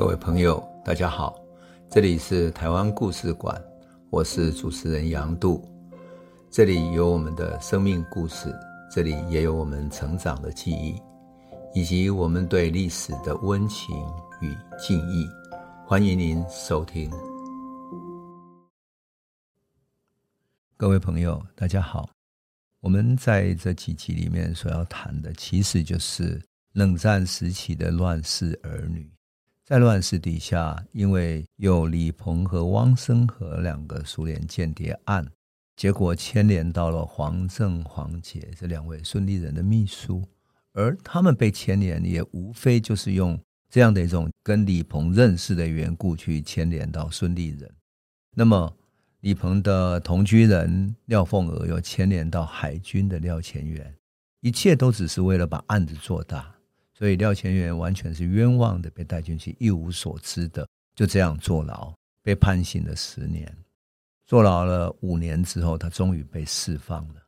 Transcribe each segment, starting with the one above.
各位朋友，大家好，这里是台湾故事馆，我是主持人杨度，这里有我们的生命故事，这里也有我们成长的记忆，以及我们对历史的温情与敬意，欢迎您收听。各位朋友，大家好，我们在这几集里面所要谈的，其实就是冷战时期的乱世儿女。在乱世底下，因为有李鹏和汪森和两个苏联间谍案，结果牵连到了黄正、黄杰这两位孙立人的秘书，而他们被牵连，也无非就是用这样的一种跟李鹏认识的缘故去牵连到孙立人。那么，李鹏的同居人廖凤娥又牵连到海军的廖乾元，一切都只是为了把案子做大。所以廖乾元完全是冤枉的，被带进去一无所知的，就这样坐牢，被判刑了十年，坐牢了五年之后，他终于被释放了。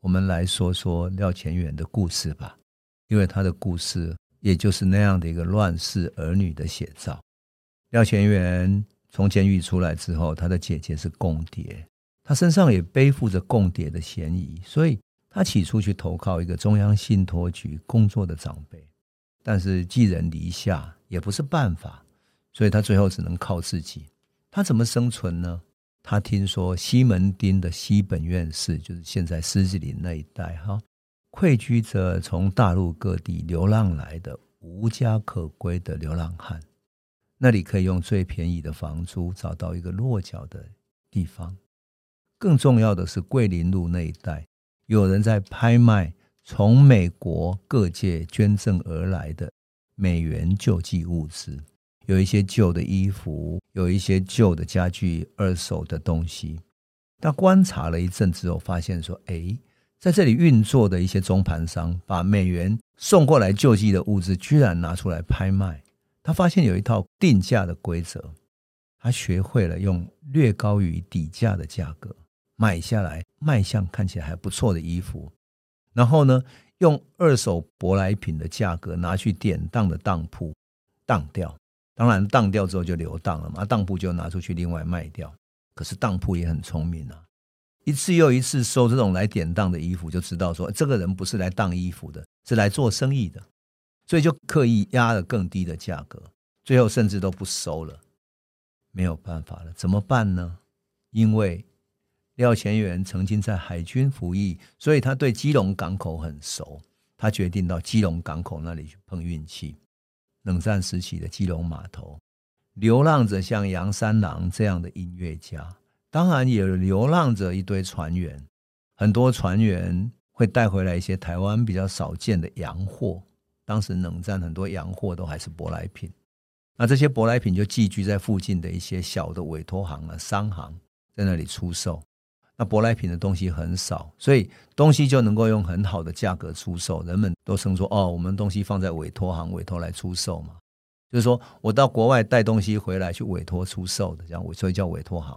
我们来说说廖乾元的故事吧，因为他的故事也就是那样的一个乱世儿女的写照。廖乾元从监狱出来之后，他的姐姐是共谍，他身上也背负着共谍的嫌疑，所以他起初去投靠一个中央信托局工作的长辈。但是寄人篱下也不是办法，所以他最后只能靠自己。他怎么生存呢？他听说西门町的西本愿寺，就是现在狮子林那一带，哈，汇聚着从大陆各地流浪来的无家可归的流浪汉，那里可以用最便宜的房租找到一个落脚的地方。更重要的是，桂林路那一带有人在拍卖。从美国各界捐赠而来的美元救济物资，有一些旧的衣服，有一些旧的家具，二手的东西。他观察了一阵之后，发现说：“哎，在这里运作的一些中盘商，把美元送过来救济的物资，居然拿出来拍卖。他发现有一套定价的规则，他学会了用略高于底价的价格买下来卖相看起来还不错的衣服。”然后呢，用二手舶来品的价格拿去典当的当铺当掉，当然当掉之后就流当了嘛，当铺就拿出去另外卖掉。可是当铺也很聪明啊，一次又一次收这种来典当的衣服，就知道说这个人不是来当衣服的，是来做生意的，所以就刻意压了更低的价格，最后甚至都不收了。没有办法了，怎么办呢？因为。廖乾元曾经在海军服役，所以他对基隆港口很熟。他决定到基隆港口那里去碰运气。冷战时期的基隆码头，流浪着像杨三郎这样的音乐家，当然也流浪着一堆船员。很多船员会带回来一些台湾比较少见的洋货。当时冷战很多洋货都还是舶来品，那这些舶来品就寄居在附近的一些小的委托行啊、商行，在那里出售。那舶来品的东西很少，所以东西就能够用很好的价格出售。人们都称说：“哦，我们东西放在委托行，委托来出售嘛。”就是说我到国外带东西回来去委托出售的，这样所以叫委托行。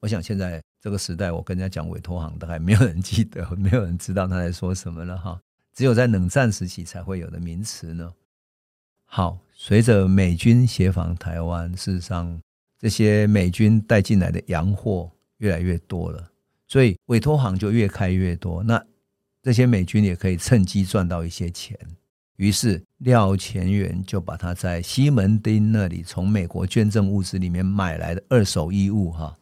我想现在这个时代，我跟人家讲委托行，大概没有人记得，没有人知道他在说什么了哈。只有在冷战时期才会有的名词呢。好，随着美军协防台湾，事实上这些美军带进来的洋货越来越多了。所以委托行就越开越多，那这些美军也可以趁机赚到一些钱。于是廖乾元就把他在西门町那里从美国捐赠物资里面买来的二手衣物，哈，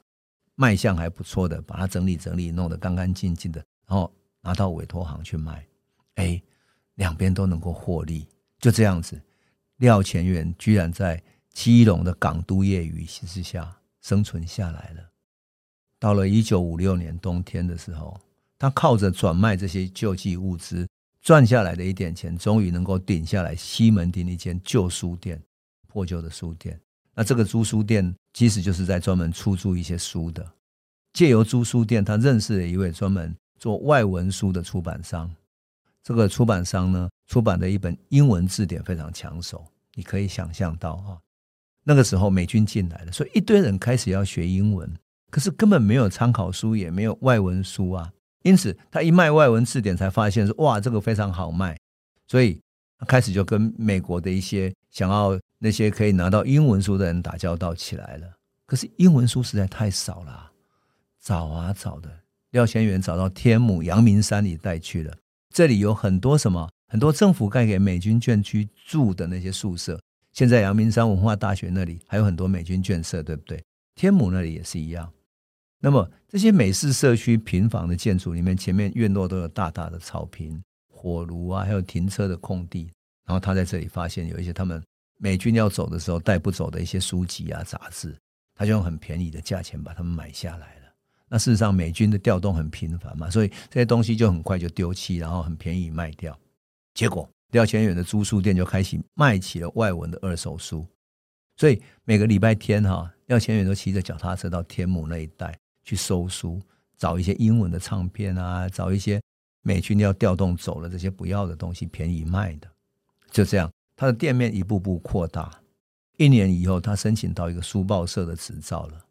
卖相还不错的，把它整理整理，弄得干干净净的，然后拿到委托行去卖。哎，两边都能够获利，就这样子，廖乾元居然在基隆的港都业余之下生存下来了。到了一九五六年冬天的时候，他靠着转卖这些救济物资赚下来的一点钱，终于能够顶下来西门町一间旧书店，破旧的书店。那这个租书店其实就是在专门出租一些书的。借由租书店，他认识了一位专门做外文书的出版商。这个出版商呢，出版的一本英文字典非常抢手。你可以想象到哈，那个时候美军进来了，所以一堆人开始要学英文。可是根本没有参考书，也没有外文书啊，因此他一卖外文字典，才发现说哇，这个非常好卖，所以开始就跟美国的一些想要那些可以拿到英文书的人打交道起来了。可是英文书实在太少了，找啊找的，廖先元找到天母阳明山里带去了。这里有很多什么？很多政府盖给美军眷区住的那些宿舍。现在阳明山文化大学那里还有很多美军眷舍，对不对？天母那里也是一样。那么这些美式社区平房的建筑里面，前面院落都有大大的草坪、火炉啊，还有停车的空地。然后他在这里发现有一些他们美军要走的时候带不走的一些书籍啊、杂志，他就用很便宜的价钱把它们买下来了。那事实上，美军的调动很频繁嘛，所以这些东西就很快就丢弃，然后很便宜卖掉。结果廖千远的租书店就开始卖起了外文的二手书。所以每个礼拜天哈，廖千远都骑着脚踏车到天母那一带。去搜书，找一些英文的唱片啊，找一些美军要调动走了这些不要的东西，便宜卖的。就这样，他的店面一步步扩大。一年以后，他申请到一个书报社的执照了。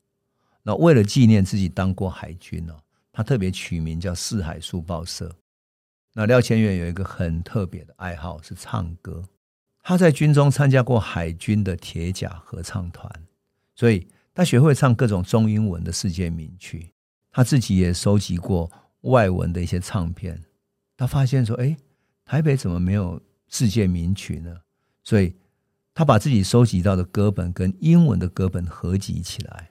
那为了纪念自己当过海军哦，他特别取名叫四海书报社。那廖千元有一个很特别的爱好是唱歌，他在军中参加过海军的铁甲合唱团，所以。他学会唱各种中英文的世界名曲，他自己也收集过外文的一些唱片。他发现说：“哎，台北怎么没有世界名曲呢？”所以，他把自己收集到的歌本跟英文的歌本合集起来，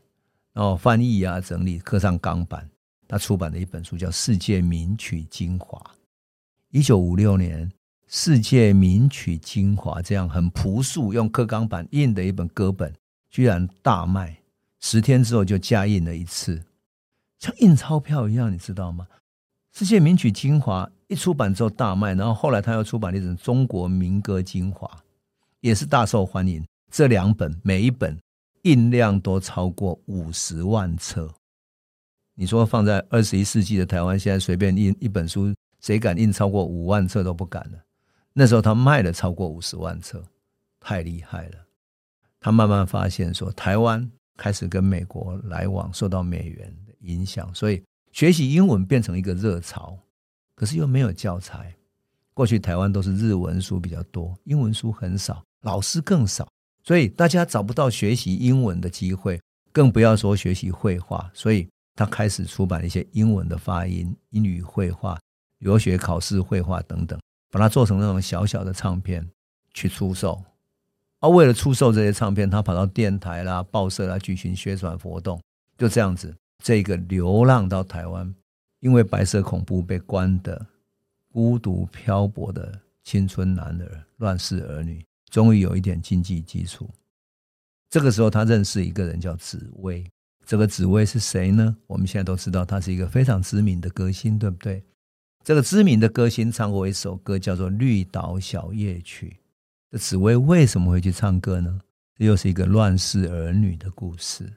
然后翻译啊、整理，刻上钢板。他出版的一本书叫《世界名曲精华》。一九五六年，《世界名曲精华》这样很朴素用刻钢板印的一本歌本，居然大卖。十天之后就加印了一次，像印钞票一样，你知道吗？世界名曲精华一出版之后大卖，然后后来他又出版了一本中国民歌精华，也是大受欢迎。这两本每一本印量都超过五十万册。你说放在二十一世纪的台湾，现在随便印一本书，谁敢印超过五万册都不敢了。那时候他卖了超过五十万册，太厉害了。他慢慢发现说，台湾。开始跟美国来往，受到美元的影响，所以学习英文变成一个热潮。可是又没有教材，过去台湾都是日文书比较多，英文书很少，老师更少，所以大家找不到学习英文的机会，更不要说学习绘画。所以他开始出版一些英文的发音、英语绘画、留学考试绘画等等，把它做成那种小小的唱片去出售。而、为了出售这些唱片，他跑到电台啦、报社啦举行宣传活动，就这样子，这个流浪到台湾，因为白色恐怖被关的孤独漂泊的青春男儿、乱世儿女，终于有一点经济基础。这个时候，他认识一个人叫紫薇。这个紫薇是谁呢？我们现在都知道，他是一个非常知名的歌星，对不对？这个知名的歌星唱过一首歌，叫做《绿岛小夜曲》。这紫薇为什么会去唱歌呢？这又是一个乱世儿女的故事。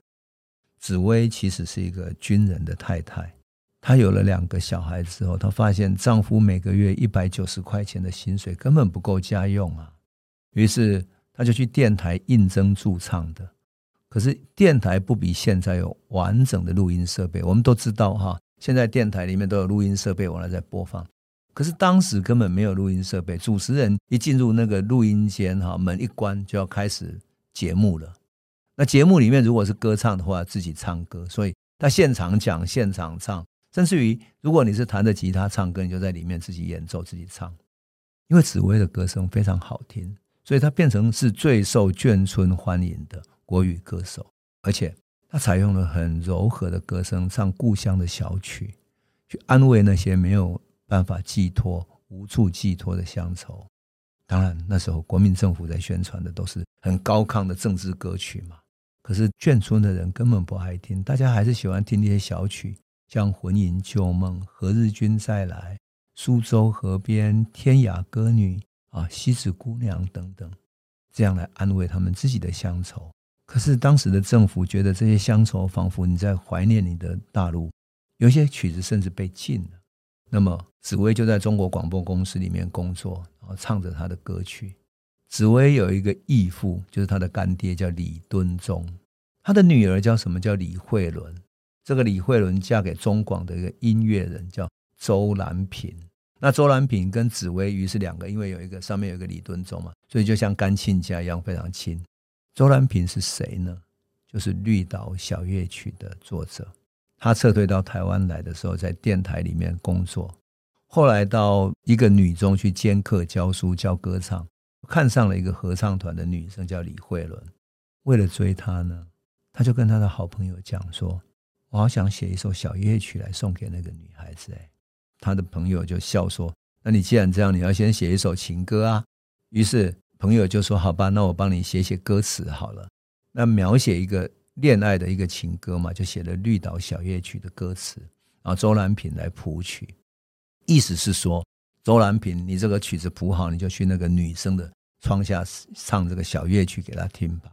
紫薇其实是一个军人的太太，她有了两个小孩之后，她发现丈夫每个月一百九十块钱的薪水根本不够家用啊，于是她就去电台应征驻唱的。可是电台不比现在有完整的录音设备，我们都知道哈，现在电台里面都有录音设备，我来在播放。可是当时根本没有录音设备，主持人一进入那个录音间，哈，门一关就要开始节目了。那节目里面如果是歌唱的话，自己唱歌，所以他现场讲、现场唱，甚至于如果你是弹着吉他唱歌，你就在里面自己演奏、自己唱。因为紫薇的歌声非常好听，所以他变成是最受眷村欢迎的国语歌手，而且他采用了很柔和的歌声，唱故乡的小曲，去安慰那些没有。办法寄托、无处寄托的乡愁。当然，那时候国民政府在宣传的都是很高亢的政治歌曲嘛。可是眷村的人根本不爱听，大家还是喜欢听那些小曲，像《魂萦旧梦》、《何日君再来》、《苏州河边》、《天涯歌女》啊，《西子姑娘》等等，这样来安慰他们自己的乡愁。可是当时的政府觉得这些乡愁仿佛你在怀念你的大陆，有些曲子甚至被禁了。那么紫薇就在中国广播公司里面工作，然后唱着他的歌曲。紫薇有一个义父，就是他的干爹，叫李敦忠。他的女儿叫什么？叫李慧伦。这个李慧伦嫁给中广的一个音乐人，叫周兰平。那周兰平跟紫薇于是两个，因为有一个上面有一个李敦忠嘛，所以就像干亲家一样非常亲。周兰平是谁呢？就是《绿岛小夜曲》的作者。他撤退到台湾来的时候，在电台里面工作，后来到一个女中去兼课教书教歌唱，看上了一个合唱团的女生叫李慧伦。为了追她呢，他就跟他的好朋友讲说：“我好想写一首小夜曲来送给那个女孩子。”哎，他的朋友就笑说：“那你既然这样，你要先写一首情歌啊。”于是。朋友就说：“好吧，那我帮你写写歌词好了。那描写一个恋爱的一个情歌嘛，就写了《绿岛小夜曲》的歌词，然后周蓝萍来谱曲。意思是说，周蓝萍，你这个曲子谱好，你就去那个女生的窗下唱这个小夜曲给她听吧。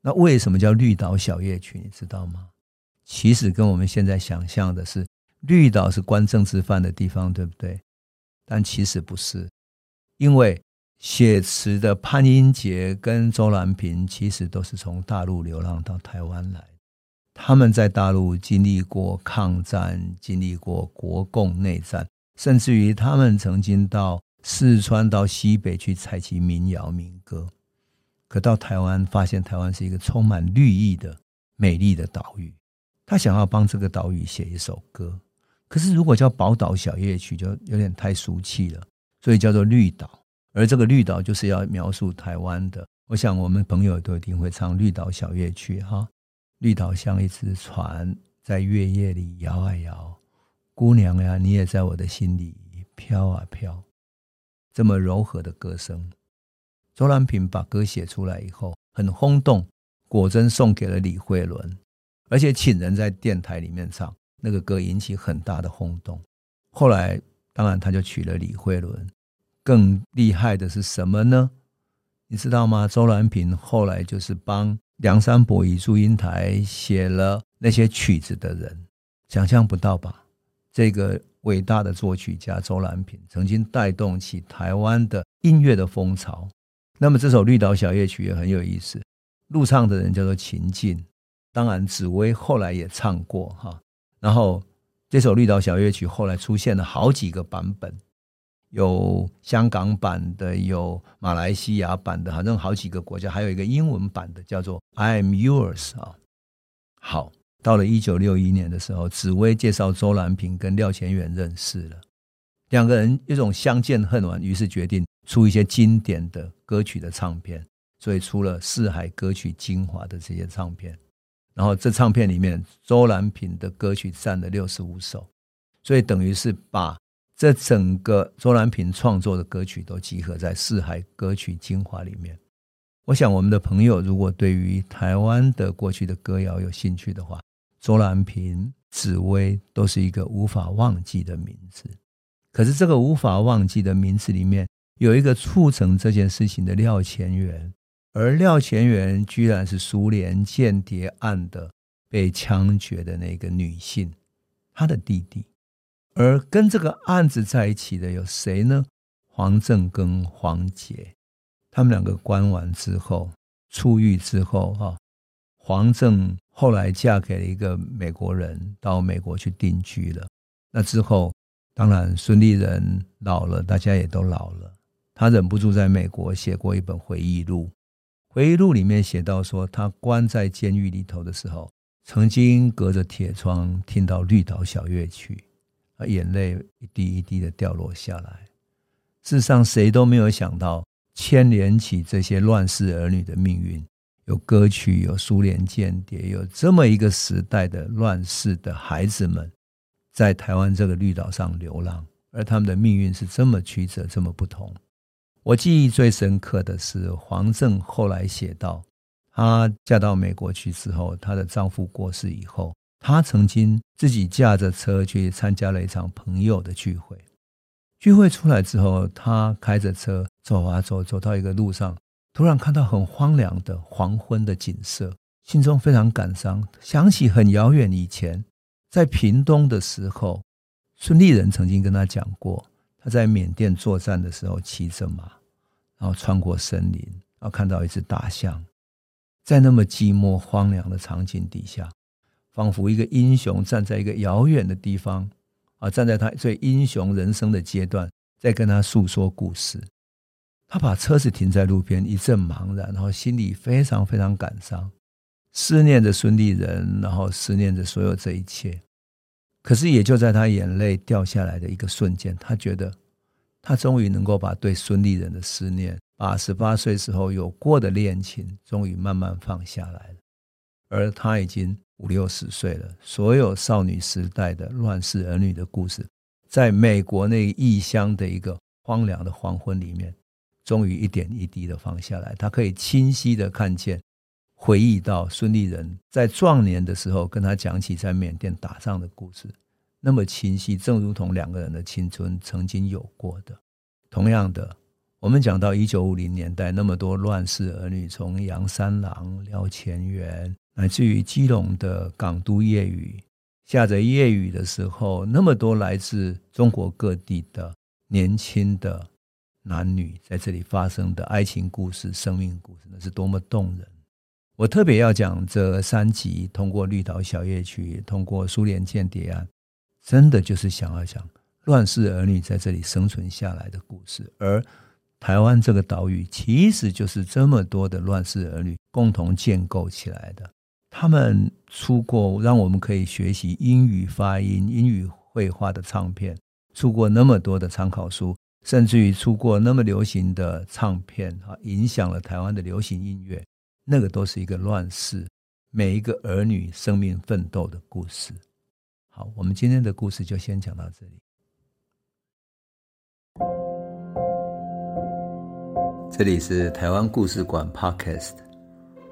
那为什么叫《绿岛小夜曲》？你知道吗？其实跟我们现在想象的是，绿岛是关政治犯的地方，对不对？但其实不是，因为。写词的潘英杰跟周兰平其实都是从大陆流浪到台湾来，他们在大陆经历过抗战，经历过国共内战，甚至于他们曾经到四川、到西北去采集民谣民歌。可到台湾，发现台湾是一个充满绿意的美丽的岛屿，他想要帮这个岛屿写一首歌。可是如果叫《宝岛小夜曲》，就有点太俗气了，所以叫做《绿岛》。而这个绿岛就是要描述台湾的，我想我们朋友都一定会唱《绿岛小夜曲》哈。绿岛像一只船，在月夜里摇啊摇，姑娘呀，你也在我的心里飘啊飘。这么柔和的歌声，周蓝萍把歌写出来以后很轰动，果真送给了李慧伦，而且请人在电台里面唱，那个歌引起很大的轰动。后来当然他就娶了李慧伦。更厉害的是什么呢？你知道吗？周蓝萍后来就是帮梁山伯与祝英台写了那些曲子的人，想象不到吧？这个伟大的作曲家周蓝萍曾经带动起台湾的音乐的风潮。那么这首《绿岛小夜曲》也很有意思，录唱的人叫做秦晋，当然紫薇后来也唱过哈。然后这首《绿岛小夜曲》后来出现了好几个版本。有香港版的，有马来西亚版的，反正好几个国家，还有一个英文版的，叫做《I Am Yours》啊。好，到了一九六一年的时候，紫薇介绍周蓝萍跟廖乾元认识了，两个人一种相见恨晚，于是决定出一些经典的歌曲的唱片，所以出了《四海歌曲精华》的这些唱片。然后这唱片里面，周蓝萍的歌曲占了六十五首，所以等于是把。这整个周南平创作的歌曲都集合在《四海歌曲精华》里面。我想，我们的朋友如果对于台湾的过去的歌谣有兴趣的话，周南平、紫薇都是一个无法忘记的名字。可是，这个无法忘记的名字里面有一个促成这件事情的廖乾元，而廖乾元居然是苏联间谍案的被枪决的那个女性，她的弟弟。而跟这个案子在一起的有谁呢？黄正跟黄杰，他们两个关完之后出狱之后，哈，黄正后来嫁给了一个美国人，到美国去定居了。那之后，当然孙立人老了，大家也都老了，他忍不住在美国写过一本回忆录。回忆录里面写到说，他关在监狱里头的时候，曾经隔着铁窗听到《绿岛小乐曲》。眼泪一滴一滴的掉落下来。世上，谁都没有想到，牵连起这些乱世儿女的命运，有歌曲，有苏联间谍，有这么一个时代的乱世的孩子们，在台湾这个绿岛上流浪，而他们的命运是这么曲折，这么不同。我记忆最深刻的是黄正后来写道，她嫁到美国去之后，她的丈夫过世以后。他曾经自己驾着车去参加了一场朋友的聚会，聚会出来之后，他开着车走啊走，走到一个路上，突然看到很荒凉的黄昏的景色，心中非常感伤，想起很遥远以前在屏东的时候，孙立人曾经跟他讲过，他在缅甸作战的时候骑着马，然后穿过森林，然后看到一只大象，在那么寂寞荒凉的场景底下。仿佛一个英雄站在一个遥远的地方，啊，站在他最英雄人生的阶段，在跟他诉说故事。他把车子停在路边，一阵茫然，然后心里非常非常感伤，思念着孙立人，然后思念着所有这一切。可是，也就在他眼泪掉下来的一个瞬间，他觉得他终于能够把对孙立人的思念，把十八岁时候有过的恋情，终于慢慢放下来了。而他已经五六十岁了，所有少女时代的乱世儿女的故事，在美国那异乡的一个荒凉的黄昏里面。终于一点一滴的放下来，他可以清晰的看见，回忆到孙立人在壮年的时候跟他讲起在缅甸打仗的故事，那么清晰，正如同两个人的青春曾经有过的。同样的，我们讲到一九五零年代，那么多乱世儿女，从杨三郎、廖乾元，乃至于基隆的港都夜雨，下着夜雨的时候，那么多来自中国各地的年轻的。男女在这里发生的爱情故事、生命故事，那是多么动人！我特别要讲这三集，通过绿岛小夜曲，通过苏联间谍案，真的就是想要讲乱世儿女在这里生存下来的故事。而台湾这个岛屿，其实就是这么多的乱世儿女共同建构起来的。他们出过让我们可以学习英语发音、英语绘画的唱片，出过那么多的参考书。甚至于出过那么流行的唱片，啊，影响了台湾的流行音乐，那个都是一个乱世，每一个儿女生命奋斗的故事。好，我们今天的故事就先讲到这里。这里是台湾故事馆 Podcast，